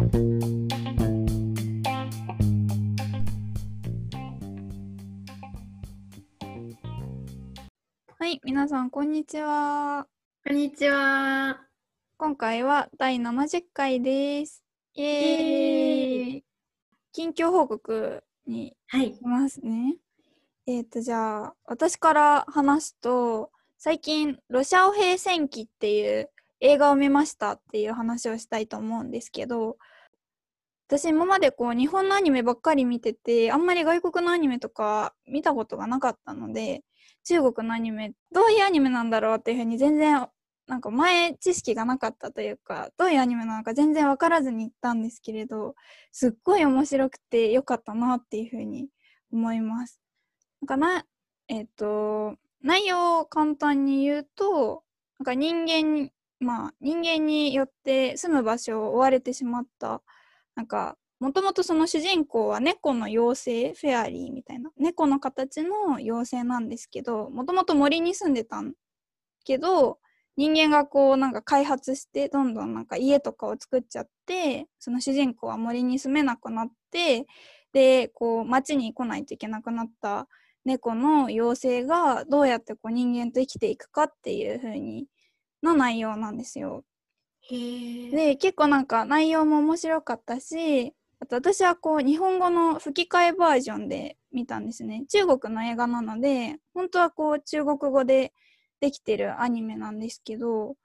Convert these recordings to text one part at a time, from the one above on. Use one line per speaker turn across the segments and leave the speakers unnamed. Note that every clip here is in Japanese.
はい、皆さん、こんにちは。
こんにちは。
今回は第70回です。イエー
イ
近況報告に
はい
行。きますね。えっ、と、じゃあ、私から話すと、最近、ロシアオ兵戦記っていう映画を見ましたっていう話をしたいと思うんですけど、私今までこう日本のアニメばっかり見ててあんまり外国のアニメとか見たことがなかったので中国のアニメどういうアニメなんだろうっていうふうに全然なんか前知識がなかったというかどういうアニメなのか全然分からずに行ったんですけれどすっごい面白くてよかったなっていうふうに思います。なんかなえっ、と内容を簡単に言うとなんか人間まあ人間によって住む場所を追われてしまったなんかもともとその主人公は猫の妖精フェアリーみたいな猫の形の妖精なんですけどもともと森に住んでたんけど人間がこうなんか開発してどんどんなんか家とかを作っちゃってその主人公は森に住めなくなってでこう町に来ないといけなくなった猫の妖精がどうやってこう人間と生きていくかっていう風にの内容なんですよ。で結構なんか内容も面白かったしあと私はこう日本語の吹き替えバージョンで見たんですね中国の映画なので本当はこう中国語でできてるアニメなんですけど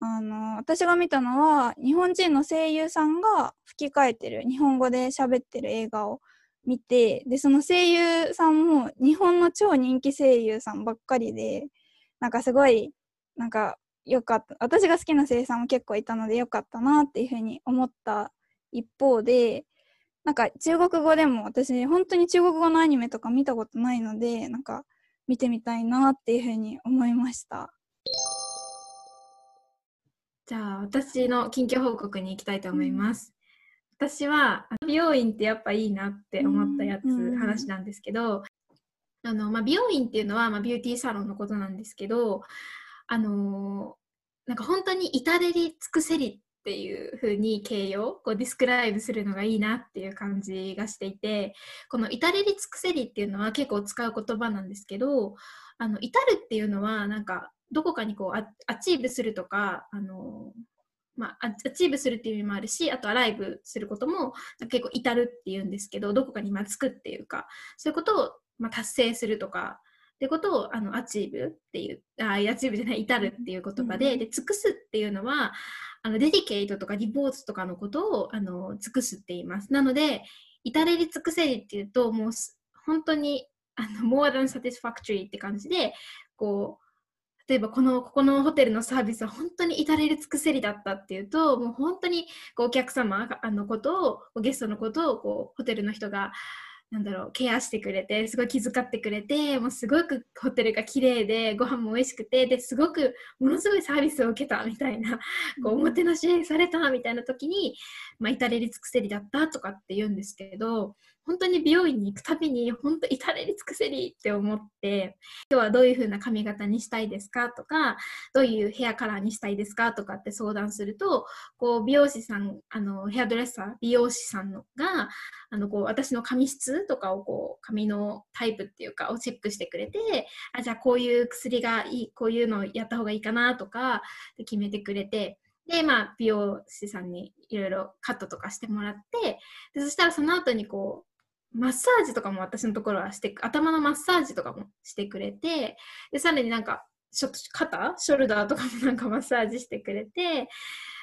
あの私が見たのは日本人の声優さんが吹き替えてる日本語で喋ってる映画を見てでその声優さんも日本の超人気声優さんばっかりでなんかすごいなんかよかった。私が好きな声優さんも結構いたのでよかったなっていうふうに思った一方でなんか中国語でも私本当に中国語のアニメとか見たことないのでなんか見てみたいなっていうふうに思いました。
じゃあ、私の近況報告に行きたいと思います。私は、あ美容院ってやっぱいいなって思ったやつ、
うん
話なんですけど、あの、まあ、美容院っていうのは、まあ、ビューティーサロンのことなんですけど、あのーなんか本当に至れり尽くせりっていう風に形容こう describe するのがいいなっていう感じがしていてこの至れり尽くせりっていうのは結構使う言葉なんですけどあの至るっていうのはなんかどこかにこう achieve するとかあのまあ、 achieve するっていう意味もあるしあと arrive することも結構至るっていうんですけどどこかにまつくっていうかそういうことをまあ達成するとかってことをあの achieve っていうあ achieve じゃない至るっていう言葉で,、
うん
で尽くすっていうのはあの dedicate とか devote とかのことをあの尽くすって言います。なので至れり尽くせりっていうともうす本当にあの more than satisfactory って感じでこう例えばこのここのホテルのサービスは本当に至れり尽くせりだったっていうともう本当にこうお客様あのことをゲストのことをこうホテルの人がなんだろうケアしてくれてすごい気遣ってくれてもうすごくホテルが綺麗でご飯も美味しくてですごくものすごいサービスを受けたみたいなこうおもてなしされたみたいな時に、まあ、至れり尽くせりだったとかって言うんですけど本当に美容院に行くたびに本当至れり尽くせりって思って今日はどういう風な髪型にしたいですかとかどういうヘアカラーにしたいですかとかって相談するとこう美容師さんあのヘアドレッサー美容師さんのがあのこう私の髪質とかをこう髪のタイプっていうかをチェックしてくれてあじゃあこういう薬がいいこういうのをやった方がいいかなとかで決めてくれてでまあ美容師さんにいろいろカットとかしてもらってでそしたらその後にこうマッサージとかも私のところはして頭のマッサージとかもしてくれてでさらになんかちょっと肩ショルダーとかもなんかマッサージしてくれて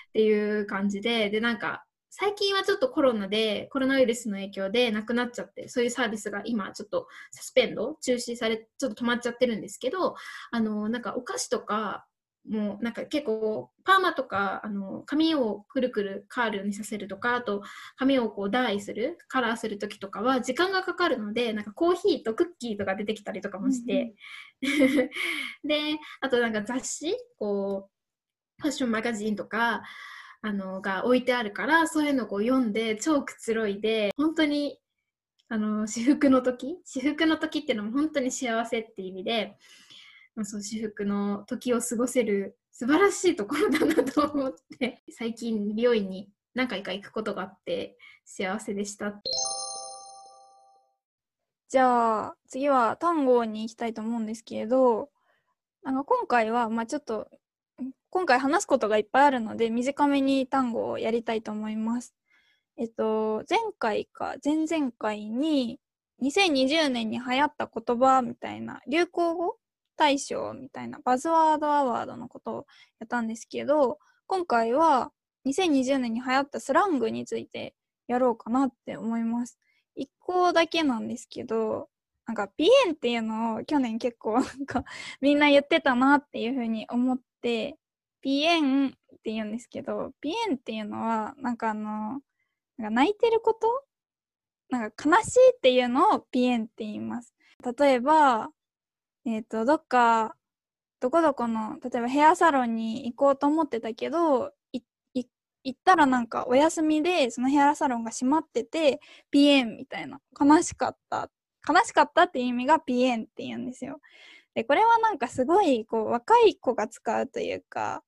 っていう感じででなんか最近はちょっとコロナでコロナウイルスの影響でなくなっちゃってそういうサービスが今ちょっとサスペンド中止されちょっと止まっちゃってるんですけどあのなんかお菓子とかもうなんか結構パーマとかあの髪をくるくるカールにさせるとかあと髪をこうダイするカラーする時とかは時間がかかるのでなんかコーヒーとクッキーとか出てきたりとかもして、であとなんか雑誌こうファッションマガジンとかあのが置いてあるからそういうのをこう読んで超くつろいで本当にあの至福の時至福の時っていうのも本当に幸せっていう意味で、まあ、そう至福の時を過ごせる素晴らしいところだなと思って 最近美容院に何回か行くことがあって幸せでした。
じゃあ次は単語に行きたいと思うんですけれどなんか今回はまあちょっと今回話すことがいっぱいあるので短めに単語をやりたいと思います。えっと前回か前々回に2020年に流行った言葉みたいな流行語大賞みたいなバズワードアワードのことをやったんですけど今回は2020年に流行ったスラングについてやろうかなって思います。一個だけなんですけどなんかピエンっていうのを去年結構 なんかみんな言ってたなっていうふうに思ってピエンって言うんですけどピエンっていうのはなんかあのなんか泣いてること？なんか悲しいっていうのをピエンって言います。例えば、えっ、と、どっか、どこどこの、例えばヘアサロンに行こうと思ってたけど、行ったらなんかお休みでそのヘアサロンが閉まってて、ピエンみたいな。悲しかった。悲しかったっていう意味がピエンって言うんですよ。で、これはなんかすごいこう若い子が使うという、か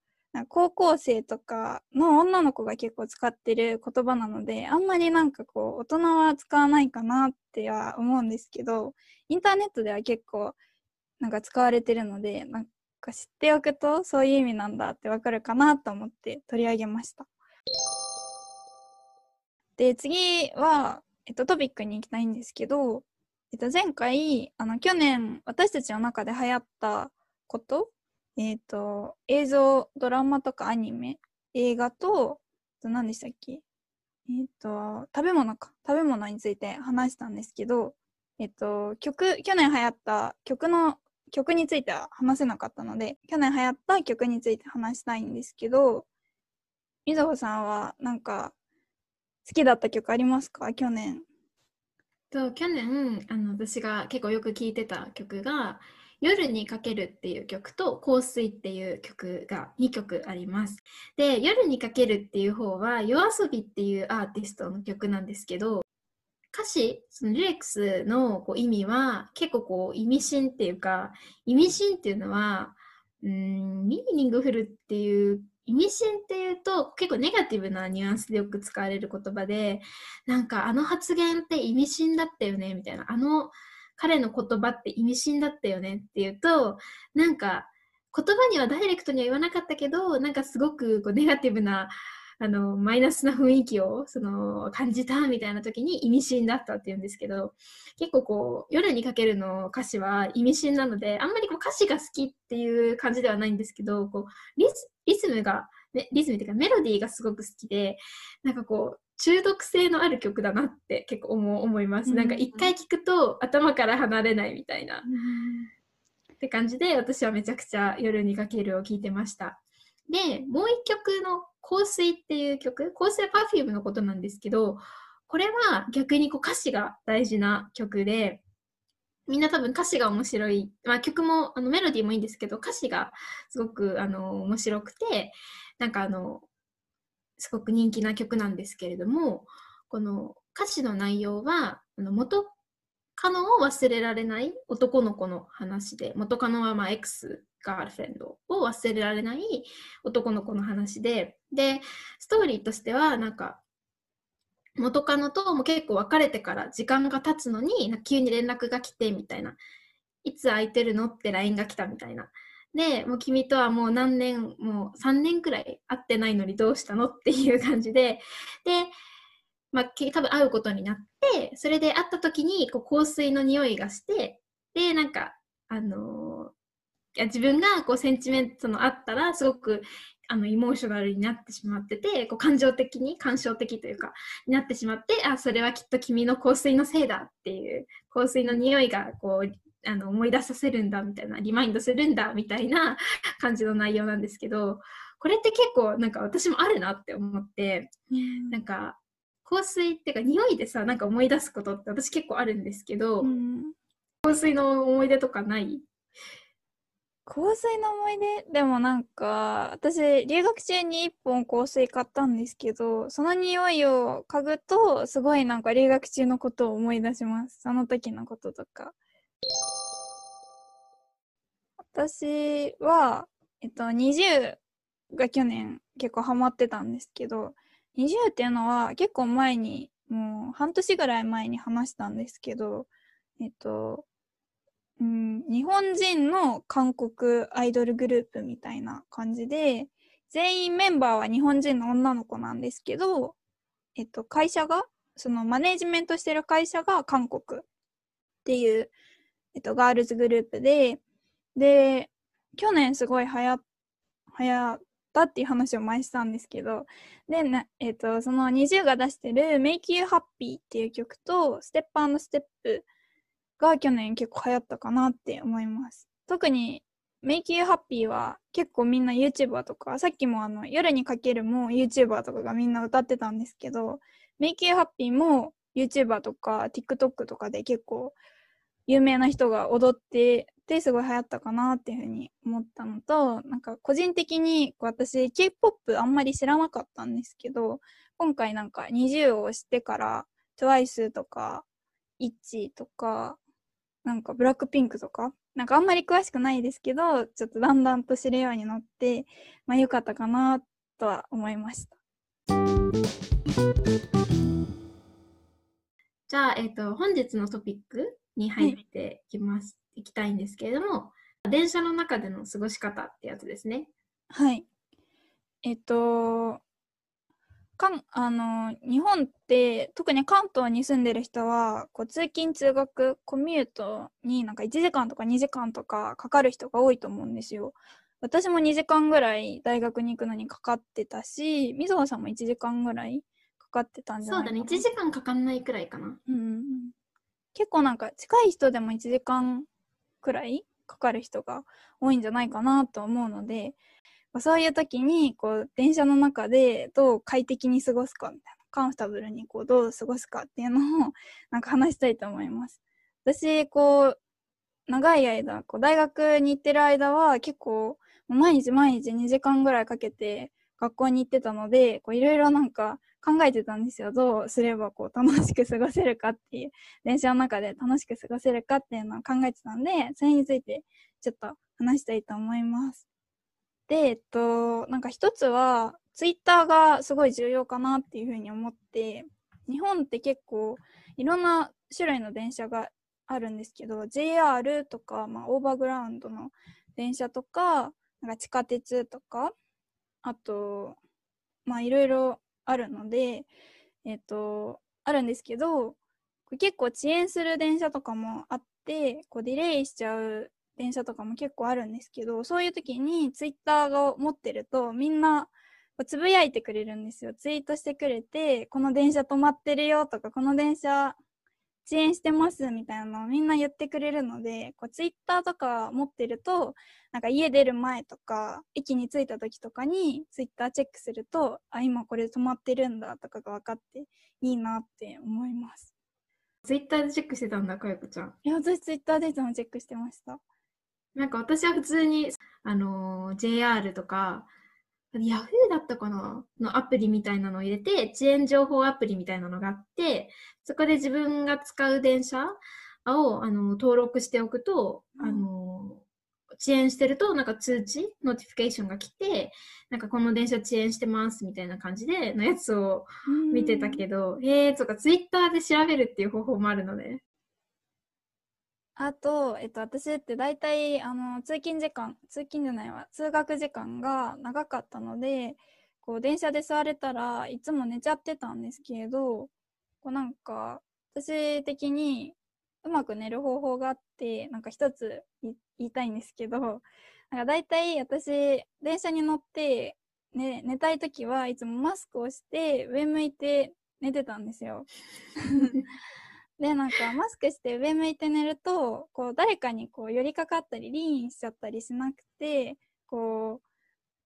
高校生とかの女の子が結構使ってる言葉なのであんまりなんかこう大人は使わないかなっては思うんですけどインターネットでは結構なんか使われてるのでなんか知っておくとそういう意味なんだってわかるかなと思って取り上げました。で次は、えっと、トピックに行きたいんですけど、えっと、前回あの去年私たちの中で流行ったことえっ、と、映像、ドラマとかアニメ、映画と、と何でしたっけ？えっ、と、食べ物か。食べ物について話したんですけど、えっ、と、曲、去年流行った曲の、曲については話せなかったので、去年流行った曲について話したいんですけど、みずほさんはなんか、好きだった曲ありますか？去年。
と去年あの私が結構よく聴いてた曲が「夜にかける」っていう曲と「香水」っていう曲が2曲あります。で「夜にかける」っていう方は YOASOBI っていうアーティストの曲なんですけど歌詞そのリレックスのこう意味は結構こう意味深っていうか意味深っていうのはうんミーニングフルっていう意味深っていうと結構ネガティブなニュアンスでよく使われる言葉でなんかあの発言って意味深だったよねみたいな。あの彼の言葉って意味深だったよねっていうとなんか言葉にはダイレクトには言わなかったけどなんかすごくこうネガティブなあのマイナスな雰囲気をその感じたみたいな時に意味深だったっていうんですけど結構こう夜にかけるの歌詞は意味深なのであんまりこう歌詞が好きっていう感じではないんですけどこうリズリズムが、ね、リズムっていうかメロディーがすごく好きでなんかこう中毒性のある曲だなって結構思思います、
うん。
なんか一回聴くと頭から離れないみたいな。って感じで私はめちゃくちゃ夜にかけるを聴いてました。でもう一曲の香水っていう曲香水は Perfume のことなんですけどこれは逆にこう歌詞が大事な曲でみんな多分歌詞が面白い、まあ、曲もあのメロディーもいいんですけど歌詞がすごくあの面白くてなんかあのすごく人気な曲なんですけれどもこの歌詞の内容はあの元カノを忘れられない男の子の話で元カノはまあ X ガールフレンドを忘れられない男の子の話ででストーリーとしてはなんか元カノとも結構別れてから時間が経つのに急に連絡が来てみたいな。いつ空いてるのって LINE が来たみたいな。でもう君とはもう何年もう3年くらい会ってないのにどうしたのっていう感じで。で、まあ、多分会うことになってそれで会った時にこう香水の匂いがしてでなんかあのー自分がこうセンチメントのあったらすごくあのイモーショナルになってしまっててこう感情的に感傷的というかになってしまってあそれはきっと君の香水のせいだっていう香水の匂いがこうあの思い出させるんだみたいなリマインドするんだみたいな感じの内容なんですけどこれって結構なんか私もあるなって思ってなんか香水っていうか匂いでさなんか思い出すことって私結構あるんですけど、
うん。
香水の思い出とかない？
香水の思い出？でもなんか私留学中に1本香水買ったんですけどその匂いを嗅ぐとすごいなんか留学中のことを思い出します。その時のこととか。私はえっと20が去年結構ハマってたんですけど20っていうのは結構前にもう半年ぐらい前に話したんですけどえっと日本人の韓国アイドルグループみたいな感じで全員メンバーは日本人の女の子なんですけど、えっと、会社がそのマネージメントしてる会社が韓国っていう、えっと、ガールズグループでで去年すごい流行流行ったっていう話を前したんですけど、で、なえっ、と、その NiziU が出してる Make You Happy っていう曲と、ステップステップが去年結構流行ったかなって思います。特に Make You Happy は結構みんな YouTuber とか、さっきもあの夜にかけるも YouTuber とかがみんな歌ってたんですけど、Make You Happy も YouTuber とか TikTok とかで結構有名な人が踊っててすごい流行ったかなっていうふうに思ったのとなんか個人的に私 K-POP あんまり知らなかったんですけど今回なんか20を知ってから TWICE とか ITZY とかなんかブラックピンクとか？なんかあんまり詳しくないですけどちょっとだんだんと知るようになってまあ良かったかなとは思いました。
じゃあ、えっ、ー、と、本日のトピックに入っていきます、い、きたいんですけれども、電車の中での過ごし方ってやつですね。
はい。えっと、かんあの日本って特に関東に住んでる人はこう通勤通学コミュートになんか1時間とか2時間とかかかる人が多いと思うんですよ。私も2時間ぐらい大学に行くのにかかってたしみずほさんも1時間ぐらいかかってたんじゃない
かなそうだね1時間かかんないくらいかな。
うん結構なんか近い人でも1時間くらいかかる人が多いんじゃないかなと思うので、そういう時にこう電車の中でどう快適に過ごすかみたいな、カンフタブルにこうどう過ごすかっていうのをなんか話したいと思います。私、こう、長い間、こう大学に行ってる間は結構毎日毎日2時間ぐらいかけて学校に行ってたので、いろいろなんか考えてたんですよ。どうすればこう楽しく過ごせるかっていう、電車の中で楽しく過ごせるかっていうのを考えてたんで、それについてちょっと話したいと思います。で、えっと、なんか一つは、ツイッターがすごい重要かなっていうふうに思って、日本って結構いろんな種類の電車があるんですけど、JR とか、まあ、オーバーグラウンドの電車とか、なんか地下鉄とか、あと、まあいろいろあるので、えっ、と、あるんですけど、結構遅延する電車とかもあって、こうディレイしちゃう電車とかも結構あるんですけど、そういう時にツイッターを持ってると、みんなつぶやいてくれるんですよ。ツイートしてくれて、この電車止まってるよとか、この電車遅延してますみたいなのをみんな言ってくれるので、こうツイッターとか持ってると、なんか家出る前とか、駅に着いた時とかにツイッターチェックすると、あ、今これ止まってるんだとかが分かっていいなって思います。
ツイッターでチェックしてたんだ、かよこちゃん。
いや、私ツイッターでいつもチェックしてました。
なんか私は普通に、あのー、JR とか、ヤフーだったかなのアプリみたいなのを入れて、遅延情報アプリみたいなのがあって、そこで自分が使う電車をあの登録しておくと、あの遅延してると、なんか通知、 notification が来て、なんかこの電車遅延してますみたいな感じでのやつを見てたけど、へえーとかツイッターで調べるっていう方法もあるので、
あと、えっと、私って大体、あの、通勤時間、通勤じゃないわ、通学時間が長かったので、こう、電車で座れたらいつも寝ちゃってたんですけれど、こうなんか、私的にうまく寝る方法があって、なんか一つ言いたいんですけど、なんか大体私、電車に乗って、ね、寝たい時はいつもマスクをして上向いて寝てたんですよ。でなんかマスクして上向いて寝るとこう誰かにこう寄りかかったりリーンしちゃったりしなくてこう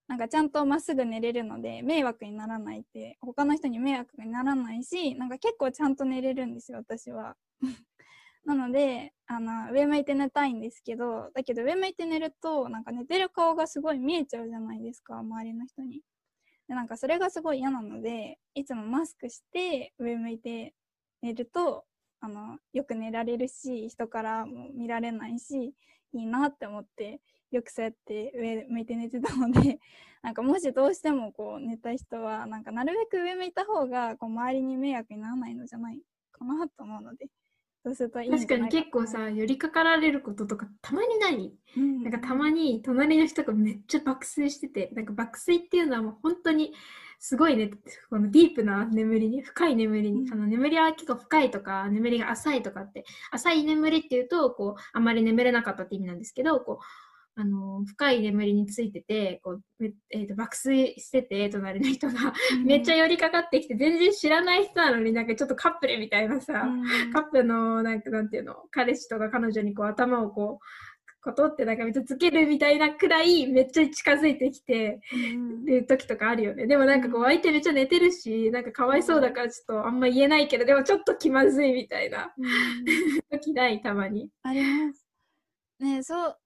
なんかちゃんとまっすぐ寝れるので迷惑にならないって他の人に迷惑にならないしなんか結構ちゃんと寝れるんですよ私は。なのであの上向いて寝たいんですけどだけど上向いて寝るとなんか寝てる顔がすごい見えちゃうじゃないですか周りの人に。でなんかそれがすごい嫌なのでいつもマスクして上向いて寝るとあのよく寝られるし人からも見られないしいいなって思ってよくそうやって上向いて寝てたので なんかもしどうしてもこう寝た人はなんかなるべく上向いた方がこう周りに迷惑にならないのじゃないかなと思うのでそうするといい
確かに結構さ寄りかかられることとかたまにない、うん、なんかたまに隣の人がめっちゃ爆睡しててなんか爆睡っていうのはもう本当にすごいね、このディープな眠りに、深い眠りに、あの眠りは結構深いとか、眠りが浅いとかって、浅い眠りっていうと、こう、あんまり眠れなかったって意味なんですけど、こう、あの深い眠りについててこう、えーと、爆睡してて隣の人がめっちゃ寄りかかってきて、全然知らない人なのになんかちょっとカップルみたいなさ、うん、カップルのなんかなんていうの彼氏とか彼女にこう頭をこうことってなんかめっちゃつけるみたいなくらいめっちゃ近づいてきてる時とかあるよね。でもなんかこう相手めっちゃ寝てるし、なんかかわいそうだからちょっとあんま言えないけど、でもちょっと気まずいみたいな 時ないたまに。
あります。ねそう、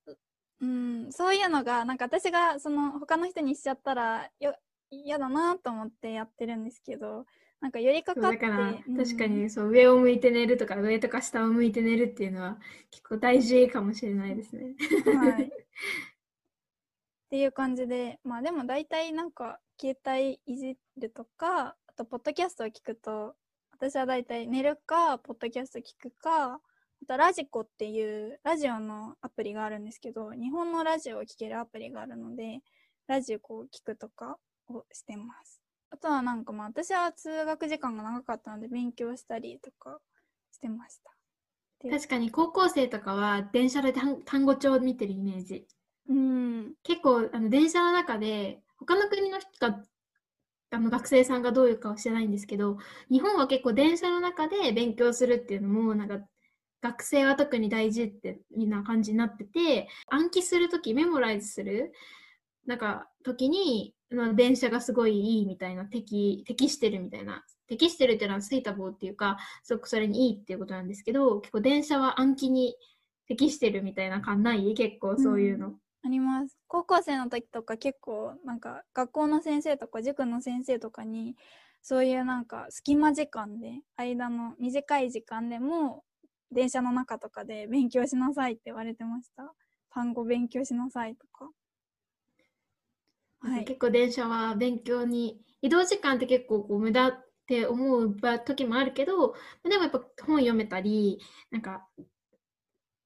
うん、そういうのがなんか私がその他の人にしちゃったらよ嫌だなと思ってやってるんですけどなんか寄りかかってだから、
うん、確かにそう上を向いて寝るとか上とか下を向いて寝るっていうのは結構大事かもしれないですね。はい、
っていう感じでまあでも大体なんか携帯いじるとかあとポッドキャストを聞くと私は大体寝るかポッドキャスト聞くかあとラジコっていうラジオのアプリがあるんですけど日本のラジオを聴けるアプリがあるのでラジコを聞くとかをしてます。あとはなんかまあ私は通学時間が長かったので勉強したりとかしてました。
確かに高校生とかは電車で単語帳を見てるイメージ。うん、結構あの電車の中で他の国の人があの学生さんがどういうかは知らないんですけど日本は結構電車の中で勉強するっていうのもなんか学生は特に大事ってみんな感じになってて暗記する時メモライズするなんか時にの電車がすごいいいみたいな適適してるみたいな適してるっていうのはスイータボーっていうかすごくそれにいいっていうことなんですけど結構電車は暗記に適してるみたいな感ない？結構そういうの、うん、
あります。高校生の時とか結構なんか学校の先生とか塾の先生とかにそういうなんか隙間時間で間の短い時間でも電車の中とかで勉強しなさいって言われてました。単語勉強しなさいとか。
はい、結構電車は勉強に移動時間って結構こう無駄って思う時もあるけどでもやっぱ本読めたりなんか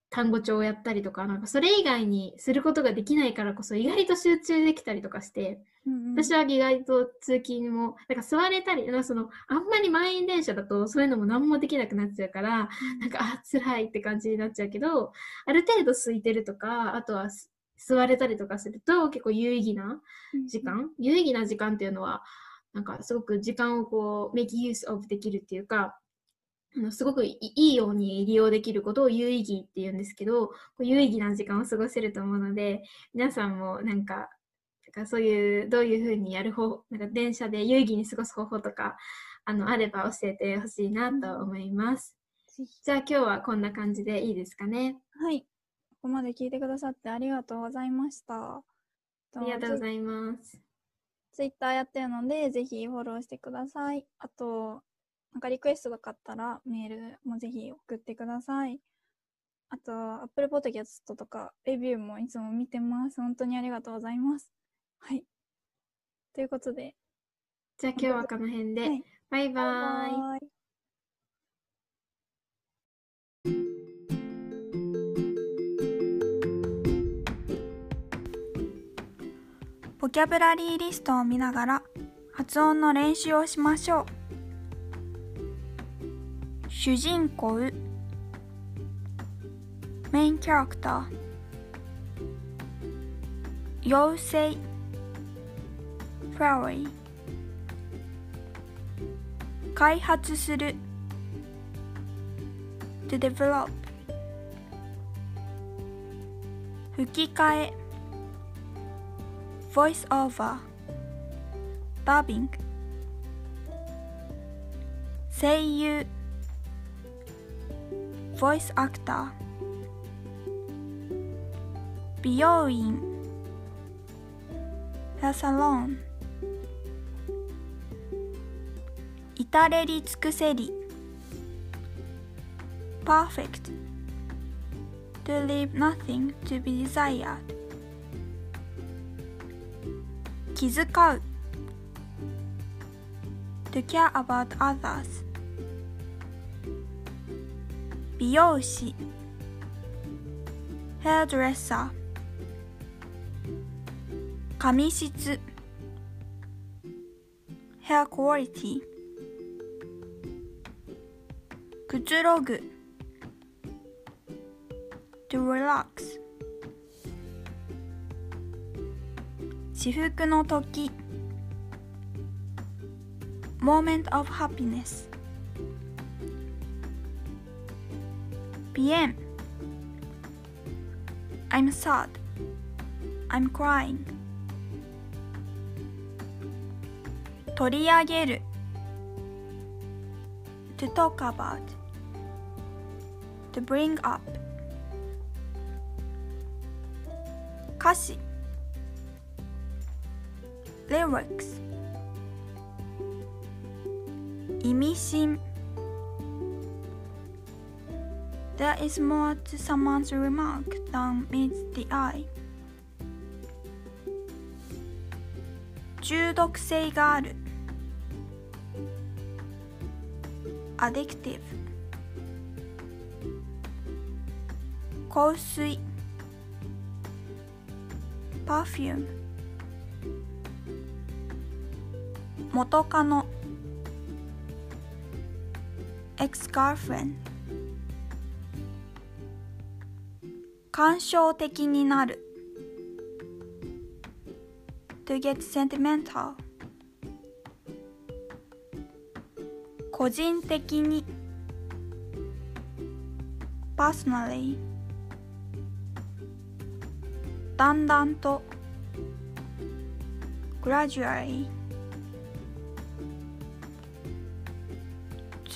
単語帳をやったりとかなんかそれ以外にすることができないからこそ意外と集中できたりとかして、うんうん、私は意外と通勤もなんか座れたりそのあんまり満員電車だとそういうのも何もできなくなっちゃうから、うん、なんかあ辛いって感じになっちゃうけどある程度空いてるとかあとは座れたりとかすると結構有意義な時間、うん、有意義な時間っていうのはなんかすごく時間をこう make use of できるっていうかあのすごくいいように利用できることを有意義っていうんですけど有意義な時間を過ごせると思うので皆さんもなんかなんかそういうどういうふうにやる方なんか電車で有意義に過ごす方法とかあのあれば教えてほしいなと思います。じゃあ今日はこんな感じでいいですかね？
はい。ここまで聞いてくださってありがとうございました。
ありがとうございます。
ツイッターやってるので、ぜひフォローしてください。あと、なんかリクエストがあったらメールもぜひ送ってください。あと、Apple Podcast とかレビューもいつも見てます。本当にありがとうございます。はい。ということで。
じゃあ今日はこの辺で。はい、バイバイ。バイバ
ボキャブラリーリストを見ながら発音の練習をしましょう。主人公メインキャラクター。妖精フラワー開発する to develop 吹き替え。voice over dubbing 声優 voice actor 美容院 hair salon 至れり尽くせり perfect to leave nothing to be desired 気遣う to care about others 美容師 hairdresser 髪質 hair quality くつろぐ to relax 至福の時 moment of happiness PM I'm sad I'm crying 取り上げる to talk about to bring up 歌詞 lyrics 意味深 There is more to someone's remark than meets the eye 中毒性がある addictive 香水 perfume 元カノ ex-girlfriend 感傷的になる to get sentimental 個人的に personally だんだんと gradually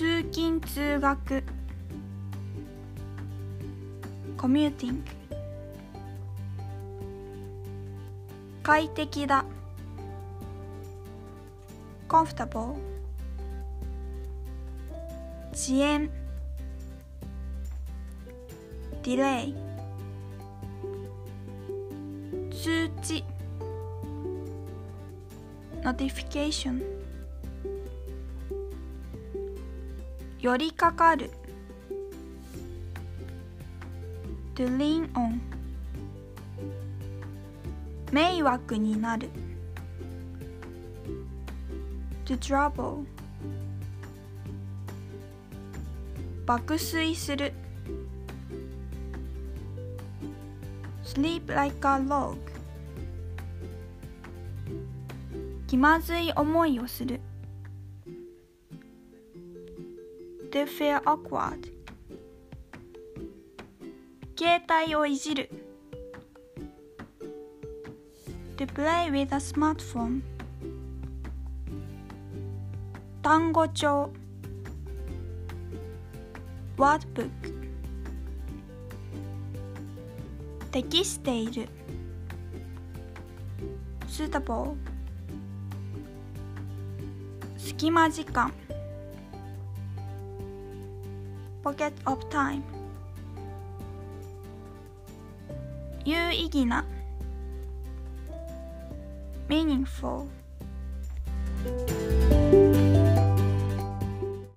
通勤通学。コミューティング快適だ。コンフタボー遅延。ディレイ通知。Notification。寄りかかる to lean on 迷惑になる to trouble 爆睡する sleep like a log 気まずい思いをする feel awkward 携帯をいじる to play with a smartphone 単語帳 wordbook 適している suitable 隙間時間 pocket of time 有意義な meaningful